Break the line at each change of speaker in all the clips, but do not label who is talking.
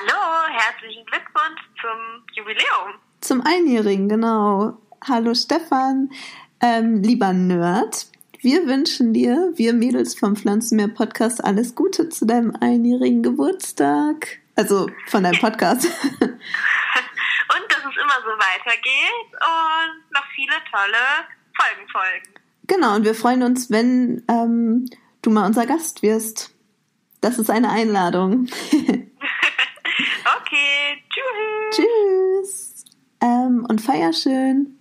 Hallo, herzlichen Glückwunsch zum Jubiläum.
Zum Einjährigen, genau. Hallo Stefan, ähm, lieber Nerd. Wir wünschen dir, wir Mädels vom Pflanzenmeer Podcast, alles Gute zu deinem einjährigen Geburtstag. Also von deinem Podcast.
und dass es immer so weitergeht und noch viele tolle Folgen folgen.
Genau, und wir freuen uns, wenn ähm, du mal unser Gast wirst. Das ist eine Einladung.
okay, tschüss.
Tschüss. Ähm, und feier schön.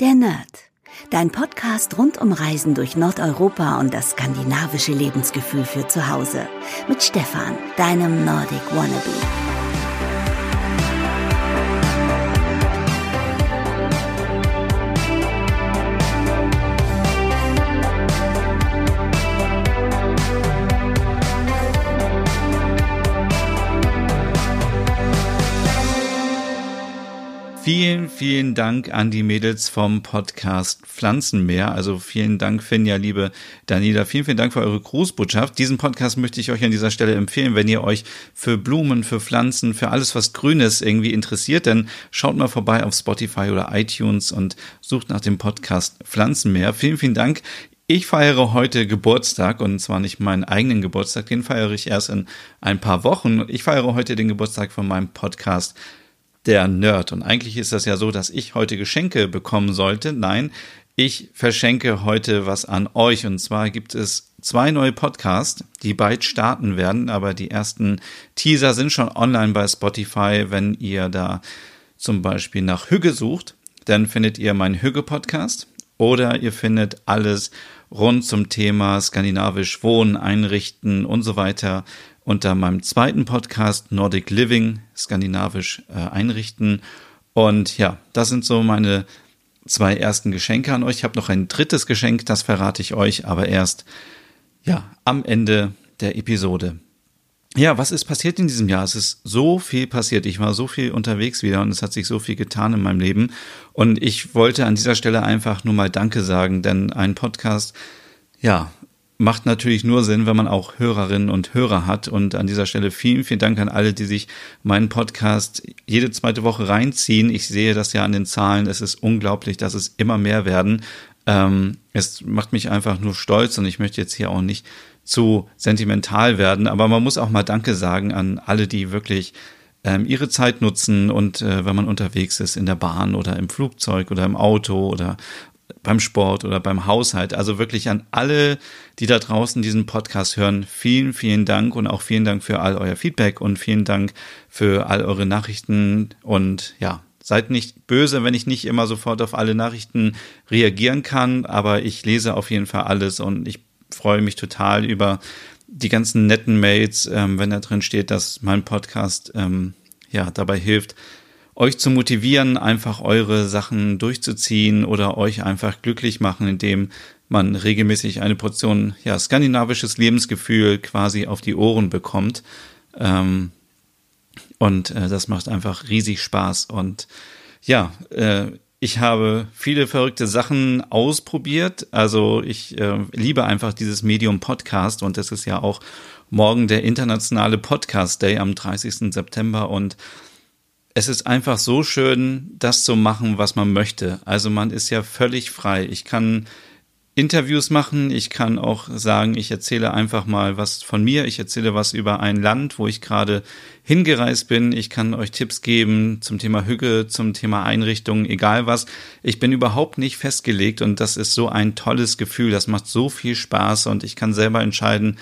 Der Nerd. Dein Podcast rund um Reisen durch Nordeuropa und das skandinavische Lebensgefühl für zu Hause. Mit Stefan, deinem Nordic Wannabe.
Vielen, Dank an die Mädels vom Podcast Pflanzenmeer. Also vielen Dank, Finja, liebe Daniela. Vielen, vielen Dank für eure Grußbotschaft. Diesen Podcast möchte ich euch an dieser Stelle empfehlen, wenn ihr euch für Blumen, für Pflanzen, für alles, was Grünes irgendwie interessiert, dann schaut mal vorbei auf Spotify oder iTunes und sucht nach dem Podcast Pflanzenmeer. Vielen, vielen Dank. Ich feiere heute Geburtstag und zwar nicht meinen eigenen Geburtstag, den feiere ich erst in ein paar Wochen. Ich feiere heute den Geburtstag von meinem Podcast der Nerd. Und eigentlich ist das ja so, dass ich heute Geschenke bekommen sollte. Nein, ich verschenke heute was an euch. Und zwar gibt es zwei neue Podcasts, die bald starten werden. Aber die ersten Teaser sind schon online bei Spotify. Wenn ihr da zum Beispiel nach Hügge sucht, dann findet ihr meinen Hügge-Podcast. Oder ihr findet alles rund zum Thema skandinavisch Wohnen, Einrichten und so weiter unter meinem zweiten Podcast Nordic Living, skandinavisch äh, einrichten. Und ja, das sind so meine zwei ersten Geschenke an euch. Ich habe noch ein drittes Geschenk, das verrate ich euch, aber erst ja am Ende der Episode. Ja, was ist passiert in diesem Jahr? Es ist so viel passiert. Ich war so viel unterwegs wieder und es hat sich so viel getan in meinem Leben. Und ich wollte an dieser Stelle einfach nur mal Danke sagen, denn ein Podcast, ja, macht natürlich nur Sinn, wenn man auch Hörerinnen und Hörer hat. Und an dieser Stelle vielen, vielen Dank an alle, die sich meinen Podcast jede zweite Woche reinziehen. Ich sehe das ja an den Zahlen. Es ist unglaublich, dass es immer mehr werden. Ähm, es macht mich einfach nur stolz und ich möchte jetzt hier auch nicht zu sentimental werden. Aber man muss auch mal Danke sagen an alle, die wirklich ähm, ihre Zeit nutzen und äh, wenn man unterwegs ist in der Bahn oder im Flugzeug oder im Auto oder beim Sport oder beim Haushalt. Also wirklich an alle, die da draußen diesen Podcast hören, vielen, vielen Dank und auch vielen Dank für all euer Feedback und vielen Dank für all eure Nachrichten und ja, seid nicht böse, wenn ich nicht immer sofort auf alle Nachrichten reagieren kann, aber ich lese auf jeden Fall alles und ich freue mich total über die ganzen netten Mails, ähm, wenn da drin steht, dass mein Podcast ähm, ja dabei hilft, euch zu motivieren, einfach eure Sachen durchzuziehen oder euch einfach glücklich machen, indem man regelmäßig eine Portion ja, skandinavisches Lebensgefühl quasi auf die Ohren bekommt. Ähm, und äh, das macht einfach riesig Spaß. Und ja, äh, ich habe viele verrückte Sachen ausprobiert. Also ich äh, liebe einfach dieses Medium Podcast und das ist ja auch morgen der internationale Podcast Day am 30. September und es ist einfach so schön, das zu machen, was man möchte. Also man ist ja völlig frei. Ich kann Interviews machen, ich kann auch sagen, ich erzähle einfach mal was von mir, ich erzähle was über ein Land, wo ich gerade hingereist bin, ich kann euch Tipps geben zum Thema Hüge, zum Thema Einrichtungen, egal was. Ich bin überhaupt nicht festgelegt und das ist so ein tolles Gefühl, das macht so viel Spaß und ich kann selber entscheiden,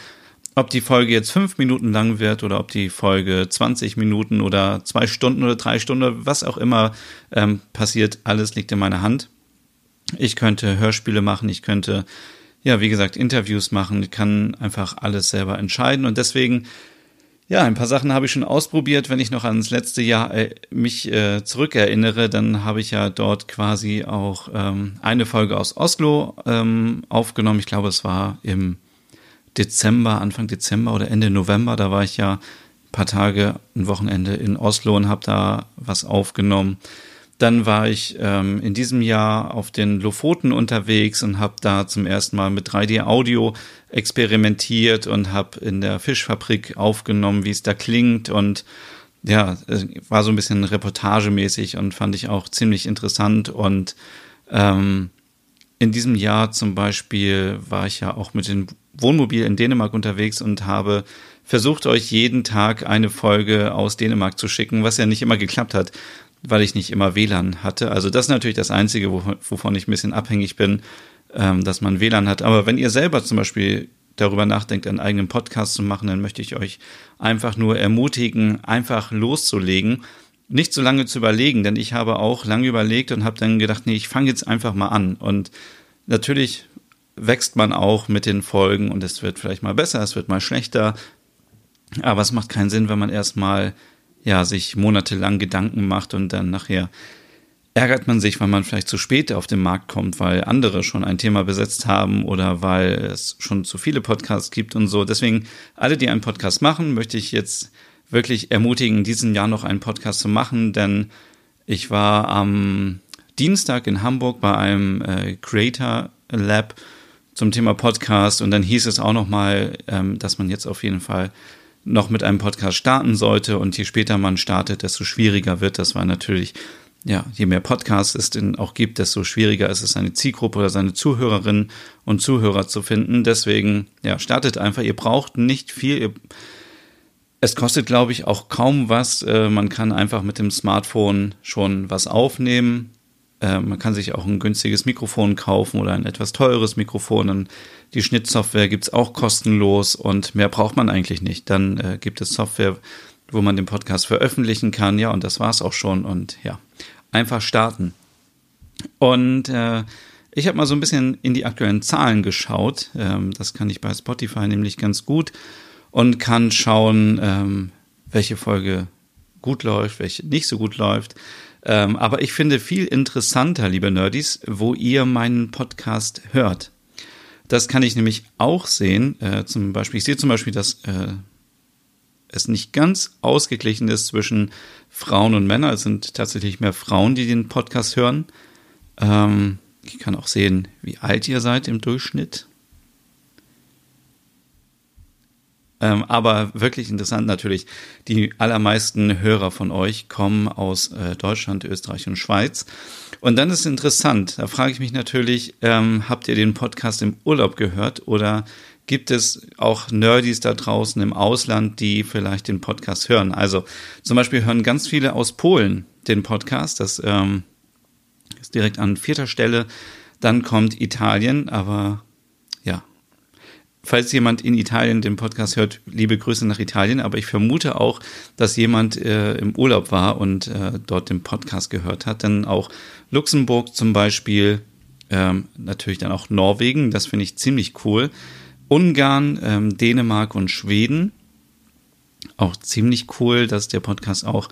ob die Folge jetzt fünf Minuten lang wird oder ob die Folge 20 Minuten oder zwei Stunden oder drei Stunden, was auch immer ähm, passiert, alles liegt in meiner Hand. Ich könnte Hörspiele machen, ich könnte, ja, wie gesagt, Interviews machen, ich kann einfach alles selber entscheiden und deswegen, ja, ein paar Sachen habe ich schon ausprobiert. Wenn ich noch ans letzte Jahr äh, mich äh, zurückerinnere, dann habe ich ja dort quasi auch ähm, eine Folge aus Oslo ähm, aufgenommen. Ich glaube, es war im Dezember, Anfang Dezember oder Ende November, da war ich ja ein paar Tage, ein Wochenende in Oslo und habe da was aufgenommen. Dann war ich ähm, in diesem Jahr auf den Lofoten unterwegs und habe da zum ersten Mal mit 3D-Audio experimentiert und habe in der Fischfabrik aufgenommen, wie es da klingt und ja, war so ein bisschen reportagemäßig und fand ich auch ziemlich interessant. Und ähm, in diesem Jahr zum Beispiel war ich ja auch mit dem Wohnmobil in Dänemark unterwegs und habe versucht, euch jeden Tag eine Folge aus Dänemark zu schicken, was ja nicht immer geklappt hat, weil ich nicht immer WLAN hatte. Also das ist natürlich das Einzige, wovon ich ein bisschen abhängig bin, ähm, dass man WLAN hat. Aber wenn ihr selber zum Beispiel darüber nachdenkt, einen eigenen Podcast zu machen, dann möchte ich euch einfach nur ermutigen, einfach loszulegen, nicht so lange zu überlegen, denn ich habe auch lange überlegt und habe dann gedacht, nee, ich fange jetzt einfach mal an. Und natürlich wächst man auch mit den Folgen und es wird vielleicht mal besser, es wird mal schlechter. Aber es macht keinen Sinn, wenn man erstmal ja sich monatelang Gedanken macht und dann nachher ärgert man sich, weil man vielleicht zu spät auf den Markt kommt, weil andere schon ein Thema besetzt haben oder weil es schon zu viele Podcasts gibt und so. Deswegen, alle, die einen Podcast machen, möchte ich jetzt wirklich ermutigen, diesen Jahr noch einen Podcast zu machen, denn ich war am Dienstag in Hamburg bei einem äh, Creator Lab zum Thema Podcast und dann hieß es auch nochmal, ähm, dass man jetzt auf jeden Fall noch mit einem Podcast starten sollte und je später man startet, desto schwieriger wird. Das war natürlich ja, je mehr Podcasts es denn auch gibt, desto schwieriger ist es, seine Zielgruppe oder seine Zuhörerinnen und Zuhörer zu finden. Deswegen, ja, startet einfach. Ihr braucht nicht viel. Es kostet, glaube ich, auch kaum was. Äh, man kann einfach mit dem Smartphone schon was aufnehmen. Äh, man kann sich auch ein günstiges Mikrofon kaufen oder ein etwas teures Mikrofon. die Schnittsoftware gibt's auch kostenlos und mehr braucht man eigentlich nicht. Dann äh, gibt es Software, wo man den Podcast veröffentlichen kann. Ja, und das war's auch schon. Und ja, einfach starten. Und äh, ich habe mal so ein bisschen in die aktuellen Zahlen geschaut. Ähm, das kann ich bei Spotify nämlich ganz gut und kann schauen, ähm, welche Folge gut läuft, welche nicht so gut läuft. Ähm, aber ich finde viel interessanter, liebe Nerdies, wo ihr meinen Podcast hört. Das kann ich nämlich auch sehen. Äh, zum Beispiel, ich sehe zum Beispiel, dass äh, es nicht ganz ausgeglichen ist zwischen Frauen und Männern. Es sind tatsächlich mehr Frauen, die den Podcast hören. Ähm, ich kann auch sehen, wie alt ihr seid im Durchschnitt. Ähm, aber wirklich interessant natürlich, die allermeisten Hörer von euch kommen aus äh, Deutschland, Österreich und Schweiz. Und dann ist interessant, da frage ich mich natürlich, ähm, habt ihr den Podcast im Urlaub gehört oder gibt es auch Nerdies da draußen im Ausland, die vielleicht den Podcast hören. Also zum Beispiel hören ganz viele aus Polen den Podcast. Das ähm, ist direkt an vierter Stelle. Dann kommt Italien, aber. Falls jemand in Italien den Podcast hört, liebe Grüße nach Italien. Aber ich vermute auch, dass jemand äh, im Urlaub war und äh, dort den Podcast gehört hat. Dann auch Luxemburg zum Beispiel, ähm, natürlich dann auch Norwegen. Das finde ich ziemlich cool. Ungarn, ähm, Dänemark und Schweden. Auch ziemlich cool, dass der Podcast auch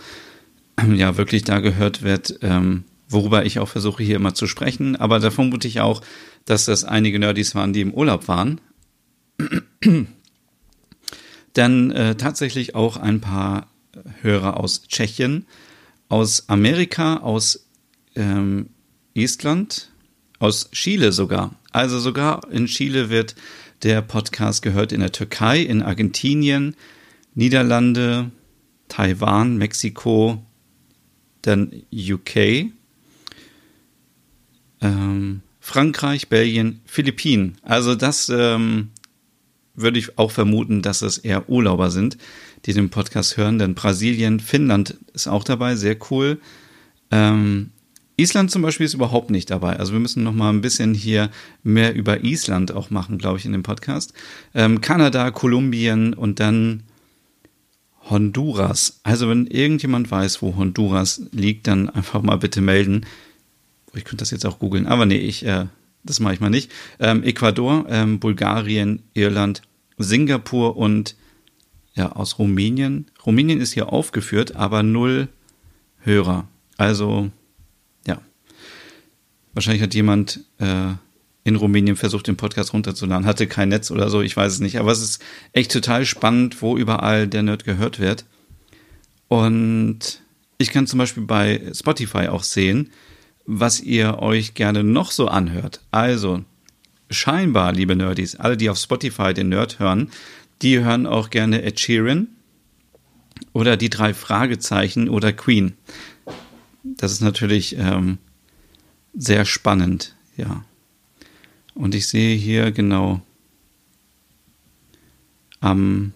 ähm, ja wirklich da gehört wird, ähm, worüber ich auch versuche hier immer zu sprechen. Aber da vermute ich auch, dass das einige Nerdies waren, die im Urlaub waren. Dann äh, tatsächlich auch ein paar Hörer aus Tschechien, aus Amerika, aus ähm, Estland, aus Chile sogar. Also sogar in Chile wird der Podcast gehört in der Türkei, in Argentinien, Niederlande, Taiwan, Mexiko, dann UK, ähm, Frankreich, Belgien, Philippinen. Also das ähm, würde ich auch vermuten, dass es eher Urlauber sind, die den Podcast hören. Denn Brasilien, Finnland ist auch dabei, sehr cool. Ähm, Island zum Beispiel ist überhaupt nicht dabei. Also wir müssen noch mal ein bisschen hier mehr über Island auch machen, glaube ich, in dem Podcast. Ähm, Kanada, Kolumbien und dann Honduras. Also wenn irgendjemand weiß, wo Honduras liegt, dann einfach mal bitte melden. Ich könnte das jetzt auch googeln, aber nee, ich, äh, das mache ich mal nicht. Ähm, Ecuador, ähm, Bulgarien, Irland, Singapur und ja, aus Rumänien. Rumänien ist hier aufgeführt, aber null Hörer. Also Wahrscheinlich hat jemand äh, in Rumänien versucht, den Podcast runterzuladen, hatte kein Netz oder so, ich weiß es nicht. Aber es ist echt total spannend, wo überall der Nerd gehört wird. Und ich kann zum Beispiel bei Spotify auch sehen, was ihr euch gerne noch so anhört. Also, scheinbar, liebe Nerdies, alle, die auf Spotify den Nerd hören, die hören auch gerne Ed Sheeran. oder die drei Fragezeichen oder Queen. Das ist natürlich ähm, sehr spannend, ja. Und ich sehe hier genau am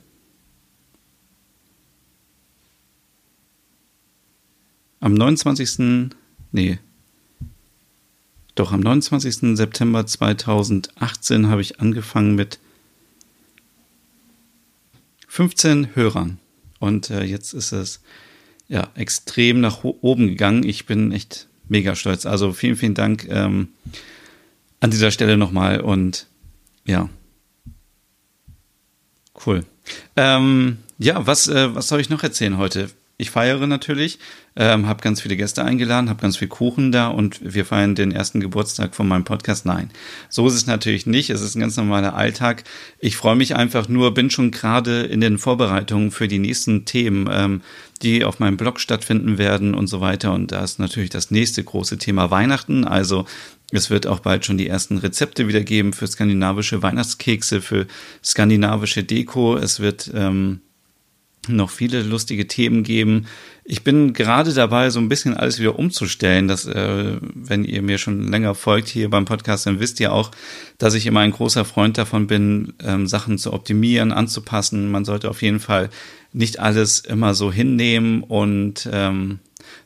am 29. Nee. Doch, am 29. September 2018 habe ich angefangen mit 15 Hörern. Und äh, jetzt ist es ja extrem nach oben gegangen. Ich bin echt mega stolz. Also vielen, vielen Dank ähm, an dieser Stelle nochmal und ja, cool. Ähm, ja, was, äh, was soll ich noch erzählen heute? Ich feiere natürlich, ähm, habe ganz viele Gäste eingeladen, habe ganz viel Kuchen da und wir feiern den ersten Geburtstag von meinem Podcast. Nein, so ist es natürlich nicht. Es ist ein ganz normaler Alltag. Ich freue mich einfach nur, bin schon gerade in den Vorbereitungen für die nächsten Themen, ähm, die auf meinem Blog stattfinden werden und so weiter. Und da ist natürlich das nächste große Thema Weihnachten. Also es wird auch bald schon die ersten Rezepte wieder geben für skandinavische Weihnachtskekse, für skandinavische Deko. Es wird ähm, noch viele lustige Themen geben. Ich bin gerade dabei, so ein bisschen alles wieder umzustellen. Dass, äh, wenn ihr mir schon länger folgt hier beim Podcast, dann wisst ihr auch, dass ich immer ein großer Freund davon bin, ähm, Sachen zu optimieren, anzupassen. Man sollte auf jeden Fall nicht alles immer so hinnehmen und ähm,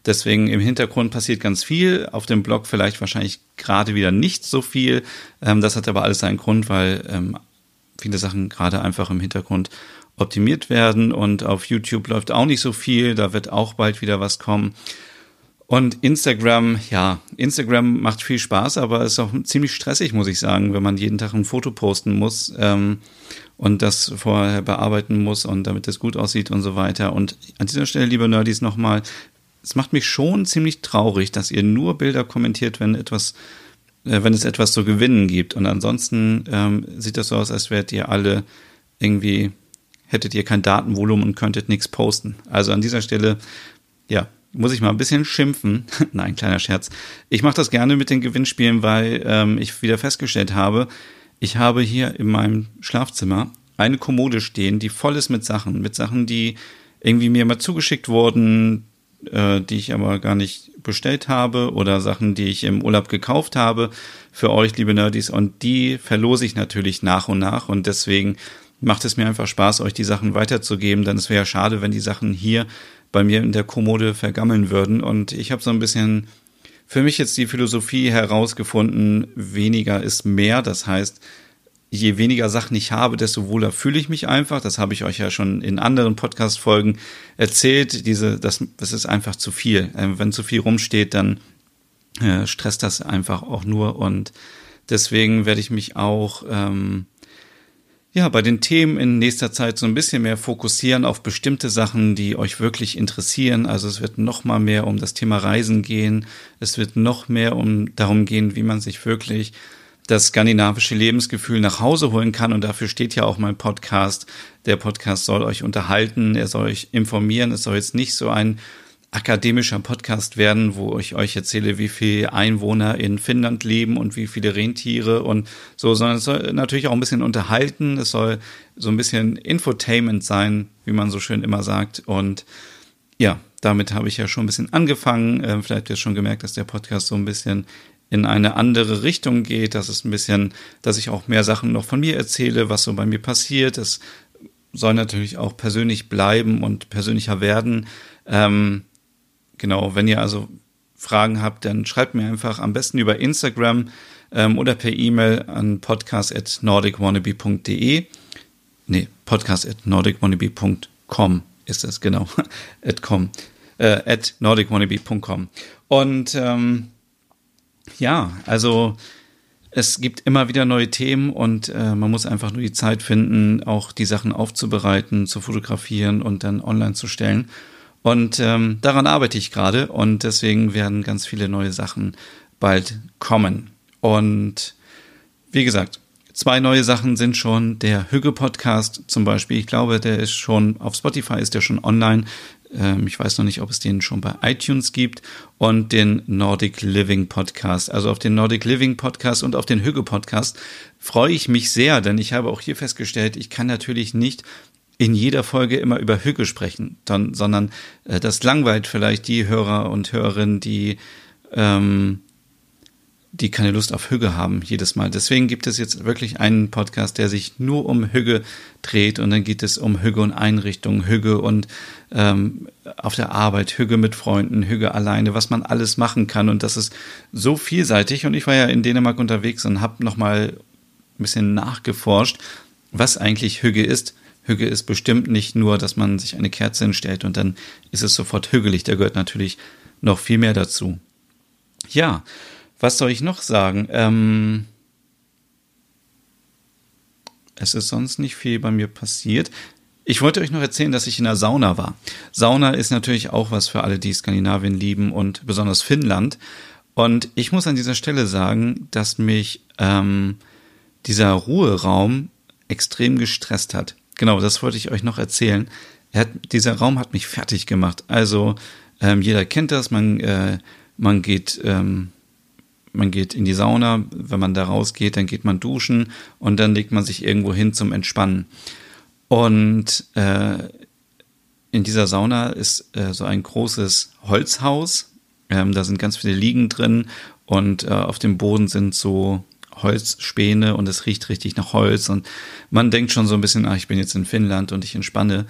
Deswegen im Hintergrund passiert ganz viel. Auf dem Blog vielleicht wahrscheinlich gerade wieder nicht so viel. Ähm, das hat aber alles seinen Grund, weil ähm, viele Sachen gerade einfach im Hintergrund optimiert werden und auf YouTube läuft auch nicht so viel, da wird auch bald wieder was kommen. Und Instagram, ja, Instagram macht viel Spaß, aber ist auch ziemlich stressig, muss ich sagen, wenn man jeden Tag ein Foto posten muss ähm, und das vorher bearbeiten muss und damit es gut aussieht und so weiter. Und an dieser Stelle, liebe Nerdies, nochmal, es macht mich schon ziemlich traurig, dass ihr nur Bilder kommentiert, wenn etwas, äh, wenn es etwas zu gewinnen gibt. Und ansonsten ähm, sieht das so aus, als wärt ihr alle irgendwie hättet ihr kein Datenvolumen und könntet nichts posten. Also an dieser Stelle, ja, muss ich mal ein bisschen schimpfen. Nein, kleiner Scherz. Ich mache das gerne mit den Gewinnspielen, weil ähm, ich wieder festgestellt habe, ich habe hier in meinem Schlafzimmer eine Kommode stehen, die voll ist mit Sachen, mit Sachen, die irgendwie mir mal zugeschickt wurden, äh, die ich aber gar nicht bestellt habe oder Sachen, die ich im Urlaub gekauft habe für euch, liebe Nerdies. Und die verlose ich natürlich nach und nach und deswegen macht es mir einfach Spaß, euch die Sachen weiterzugeben, denn es wäre ja schade, wenn die Sachen hier bei mir in der Kommode vergammeln würden. Und ich habe so ein bisschen für mich jetzt die Philosophie herausgefunden, weniger ist mehr. Das heißt, je weniger Sachen ich habe, desto wohler fühle ich mich einfach. Das habe ich euch ja schon in anderen Podcast-Folgen erzählt. Diese, das, das ist einfach zu viel. Ähm, wenn zu viel rumsteht, dann äh, stresst das einfach auch nur. Und deswegen werde ich mich auch ähm, ja, bei den Themen in nächster Zeit so ein bisschen mehr fokussieren auf bestimmte Sachen, die euch wirklich interessieren. Also es wird noch mal mehr um das Thema Reisen gehen. Es wird noch mehr um darum gehen, wie man sich wirklich das skandinavische Lebensgefühl nach Hause holen kann. Und dafür steht ja auch mein Podcast. Der Podcast soll euch unterhalten, er soll euch informieren. Es soll jetzt nicht so ein akademischer Podcast werden, wo ich euch erzähle, wie viele Einwohner in Finnland leben und wie viele Rentiere und so, sondern es soll natürlich auch ein bisschen unterhalten, es soll so ein bisschen Infotainment sein, wie man so schön immer sagt. Und ja, damit habe ich ja schon ein bisschen angefangen. Ähm, vielleicht habt ihr schon gemerkt, dass der Podcast so ein bisschen in eine andere Richtung geht. Das ist ein bisschen, dass ich auch mehr Sachen noch von mir erzähle, was so bei mir passiert. Es soll natürlich auch persönlich bleiben und persönlicher werden. Ähm, Genau, wenn ihr also Fragen habt, dann schreibt mir einfach am besten über Instagram ähm, oder per E-Mail an podcast.nordicwannabe.de. Nee, podcast.nordicwannabe.com ist das, genau. at com. Äh, at nordicwannabe.com. Und ähm, ja, also es gibt immer wieder neue Themen und äh, man muss einfach nur die Zeit finden, auch die Sachen aufzubereiten, zu fotografieren und dann online zu stellen. Und ähm, daran arbeite ich gerade und deswegen werden ganz viele neue Sachen bald kommen. Und wie gesagt, zwei neue Sachen sind schon der Hüge Podcast zum Beispiel. Ich glaube, der ist schon auf Spotify ist der schon online. Ähm, ich weiß noch nicht, ob es den schon bei iTunes gibt und den Nordic Living Podcast. Also auf den Nordic Living Podcast und auf den Hüge Podcast freue ich mich sehr, denn ich habe auch hier festgestellt, ich kann natürlich nicht in jeder Folge immer über Hügge sprechen, dann, sondern äh, das langweilt vielleicht die Hörer und Hörerinnen, die ähm, die keine Lust auf Hügge haben jedes Mal. Deswegen gibt es jetzt wirklich einen Podcast, der sich nur um Hügge dreht und dann geht es um Hügge und Einrichtungen, Hügge und ähm, auf der Arbeit, Hügge mit Freunden, Hügge alleine, was man alles machen kann und das ist so vielseitig und ich war ja in Dänemark unterwegs und habe nochmal ein bisschen nachgeforscht, was eigentlich Hügge ist. Hügge ist bestimmt nicht nur, dass man sich eine Kerze hinstellt und dann ist es sofort hügelig. Da gehört natürlich noch viel mehr dazu. Ja, was soll ich noch sagen? Ähm, es ist sonst nicht viel bei mir passiert. Ich wollte euch noch erzählen, dass ich in der Sauna war. Sauna ist natürlich auch was für alle, die Skandinavien lieben und besonders Finnland. Und ich muss an dieser Stelle sagen, dass mich ähm, dieser Ruheraum extrem gestresst hat. Genau, das wollte ich euch noch erzählen. Hat, dieser Raum hat mich fertig gemacht. Also ähm, jeder kennt das, man, äh, man geht ähm, man geht in die Sauna, wenn man da rausgeht, dann geht man duschen und dann legt man sich irgendwo hin zum Entspannen. Und äh, in dieser Sauna ist äh, so ein großes Holzhaus. Ähm, da sind ganz viele Liegen drin und äh, auf dem Boden sind so Holzspäne und es riecht richtig nach Holz und man denkt schon so ein bisschen, ach, ich bin jetzt in Finnland und ich entspanne.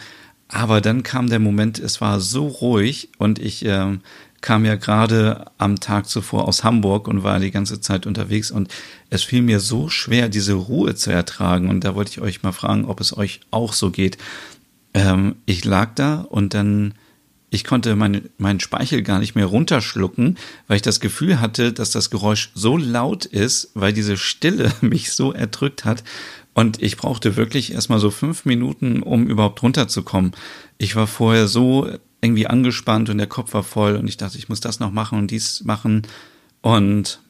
Aber dann kam der Moment, es war so ruhig und ich äh, kam ja gerade am Tag zuvor aus Hamburg und war die ganze Zeit unterwegs und es fiel mir so schwer, diese Ruhe zu ertragen. Und da wollte ich euch mal fragen, ob es euch auch so geht. Ähm, ich lag da und dann, ich konnte meine, meinen Speichel gar nicht mehr runterschlucken, weil ich das Gefühl hatte, dass das Geräusch so laut ist, weil diese Stille mich so erdrückt hat. Und ich brauchte wirklich erstmal so fünf Minuten, um überhaupt runterzukommen. Ich war vorher so irgendwie angespannt und der Kopf war voll und ich dachte, ich muss das noch machen und dies machen. Und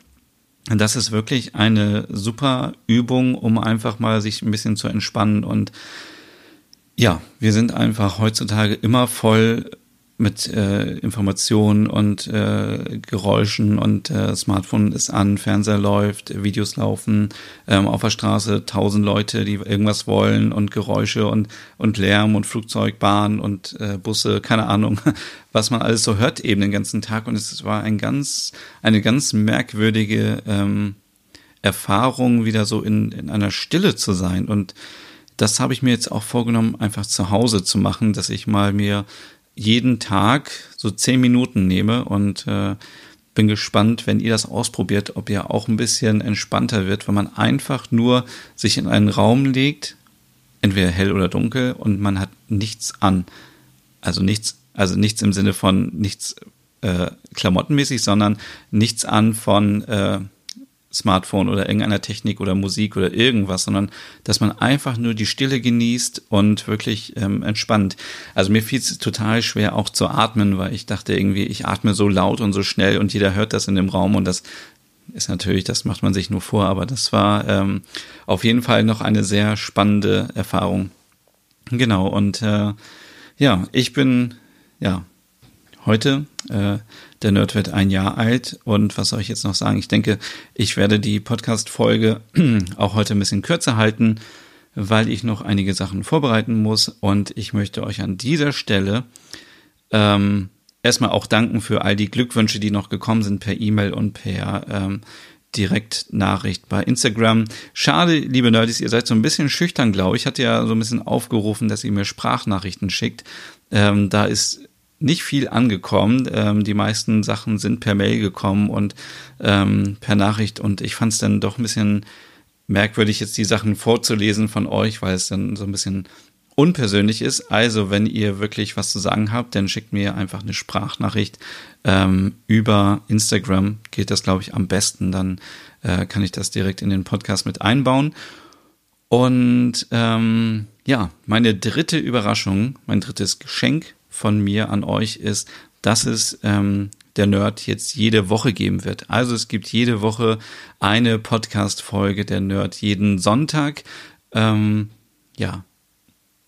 das ist wirklich eine super Übung, um einfach mal sich ein bisschen zu entspannen. Und ja, wir sind einfach heutzutage immer voll mit äh, Informationen und äh, Geräuschen und äh, Smartphone ist an, Fernseher läuft, Videos laufen, ähm, auf der Straße tausend Leute, die irgendwas wollen und Geräusche und, und Lärm und Flugzeugbahn und äh, Busse, keine Ahnung, was man alles so hört eben den ganzen Tag. Und es war ein ganz, eine ganz merkwürdige ähm, Erfahrung, wieder so in, in einer Stille zu sein. Und das habe ich mir jetzt auch vorgenommen, einfach zu Hause zu machen, dass ich mal mir jeden Tag so zehn Minuten nehme und äh, bin gespannt, wenn ihr das ausprobiert, ob ihr auch ein bisschen entspannter wird, wenn man einfach nur sich in einen Raum legt, entweder hell oder dunkel, und man hat nichts an. Also nichts, also nichts im Sinne von nichts äh, klamottenmäßig, sondern nichts an von äh, Smartphone oder irgendeiner Technik oder Musik oder irgendwas, sondern dass man einfach nur die Stille genießt und wirklich ähm, entspannt. Also mir fiel es total schwer auch zu atmen, weil ich dachte irgendwie, ich atme so laut und so schnell und jeder hört das in dem Raum und das ist natürlich, das macht man sich nur vor, aber das war ähm, auf jeden Fall noch eine sehr spannende Erfahrung. Genau, und äh, ja, ich bin ja heute äh, der Nerd wird ein Jahr alt und was soll ich jetzt noch sagen? Ich denke, ich werde die Podcast-Folge auch heute ein bisschen kürzer halten, weil ich noch einige Sachen vorbereiten muss und ich möchte euch an dieser Stelle ähm, erstmal auch danken für all die Glückwünsche, die noch gekommen sind per E-Mail und per ähm, Direktnachricht bei Instagram. Schade, liebe Nerdies, ihr seid so ein bisschen schüchtern, glaube ich. Ich hatte ja so ein bisschen aufgerufen, dass ihr mir Sprachnachrichten schickt. Ähm, da ist nicht viel angekommen. Ähm, die meisten Sachen sind per Mail gekommen und ähm, per Nachricht und ich fand es dann doch ein bisschen merkwürdig, jetzt die Sachen vorzulesen von euch, weil es dann so ein bisschen unpersönlich ist. Also, wenn ihr wirklich was zu sagen habt, dann schickt mir einfach eine Sprachnachricht ähm, über Instagram. Geht das, glaube ich, am besten. Dann äh, kann ich das direkt in den Podcast mit einbauen. Und ähm, ja, meine dritte Überraschung, mein drittes Geschenk von mir an euch ist, dass es ähm, der Nerd jetzt jede Woche geben wird. Also es gibt jede Woche eine Podcast-Folge der Nerd jeden Sonntag. Ähm, ja,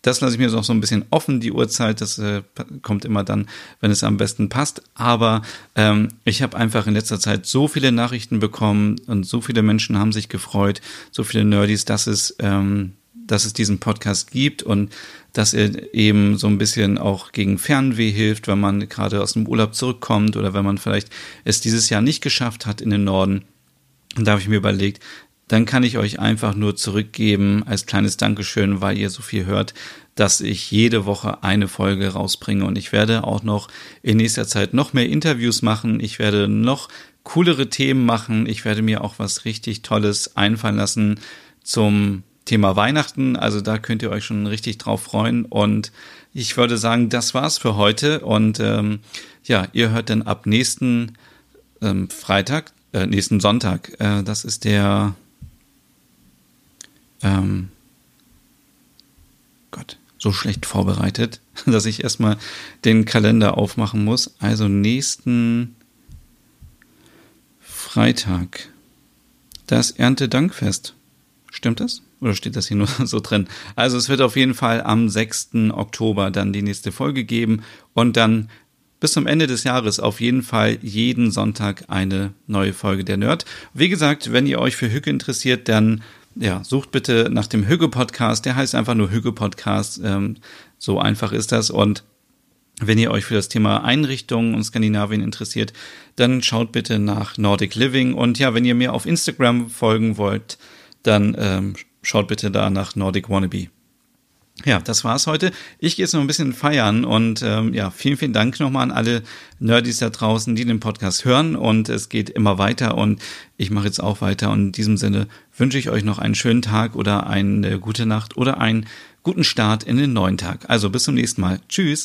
das lasse ich mir noch so ein bisschen offen, die Uhrzeit. Das äh, kommt immer dann, wenn es am besten passt. Aber ähm, ich habe einfach in letzter Zeit so viele Nachrichten bekommen und so viele Menschen haben sich gefreut, so viele Nerdies, dass es ähm, dass es diesen Podcast gibt und dass er eben so ein bisschen auch gegen Fernweh hilft, wenn man gerade aus dem Urlaub zurückkommt oder wenn man vielleicht es dieses Jahr nicht geschafft hat in den Norden. Und da habe ich mir überlegt, dann kann ich euch einfach nur zurückgeben als kleines Dankeschön, weil ihr so viel hört, dass ich jede Woche eine Folge rausbringe und ich werde auch noch in nächster Zeit noch mehr Interviews machen. Ich werde noch coolere Themen machen. Ich werde mir auch was richtig Tolles einfallen lassen zum Thema Weihnachten. Also da könnt ihr euch schon richtig drauf freuen. Und ich würde sagen, das war's für heute. Und ähm, ja, ihr hört dann ab nächsten ähm, Freitag, äh, nächsten Sonntag. Äh, das ist der ähm, Gott, so schlecht vorbereitet, dass ich erstmal den Kalender aufmachen muss. Also nächsten Freitag. Das Erntedankfest. Stimmt das? Oder steht das hier nur so drin? Also es wird auf jeden Fall am 6. Oktober dann die nächste Folge geben und dann bis zum Ende des Jahres auf jeden Fall jeden Sonntag eine neue Folge der Nerd. Wie gesagt, wenn ihr euch für Hücke interessiert, dann ja, sucht bitte nach dem Hüge Podcast. Der heißt einfach nur Hüge Podcast. Ähm, so einfach ist das. Und wenn ihr euch für das Thema Einrichtungen und Skandinavien interessiert, dann schaut bitte nach Nordic Living. Und ja, wenn ihr mir auf Instagram folgen wollt, dann ähm, schaut bitte da nach Nordic Wannabe. Ja, das war's heute. Ich gehe jetzt noch ein bisschen feiern und ähm, ja, vielen, vielen Dank nochmal an alle Nerdies da draußen, die den Podcast hören und es geht immer weiter und ich mache jetzt auch weiter und in diesem Sinne wünsche ich euch noch einen schönen Tag oder eine gute Nacht oder einen guten Start in den neuen Tag. Also bis zum nächsten Mal. Tschüss.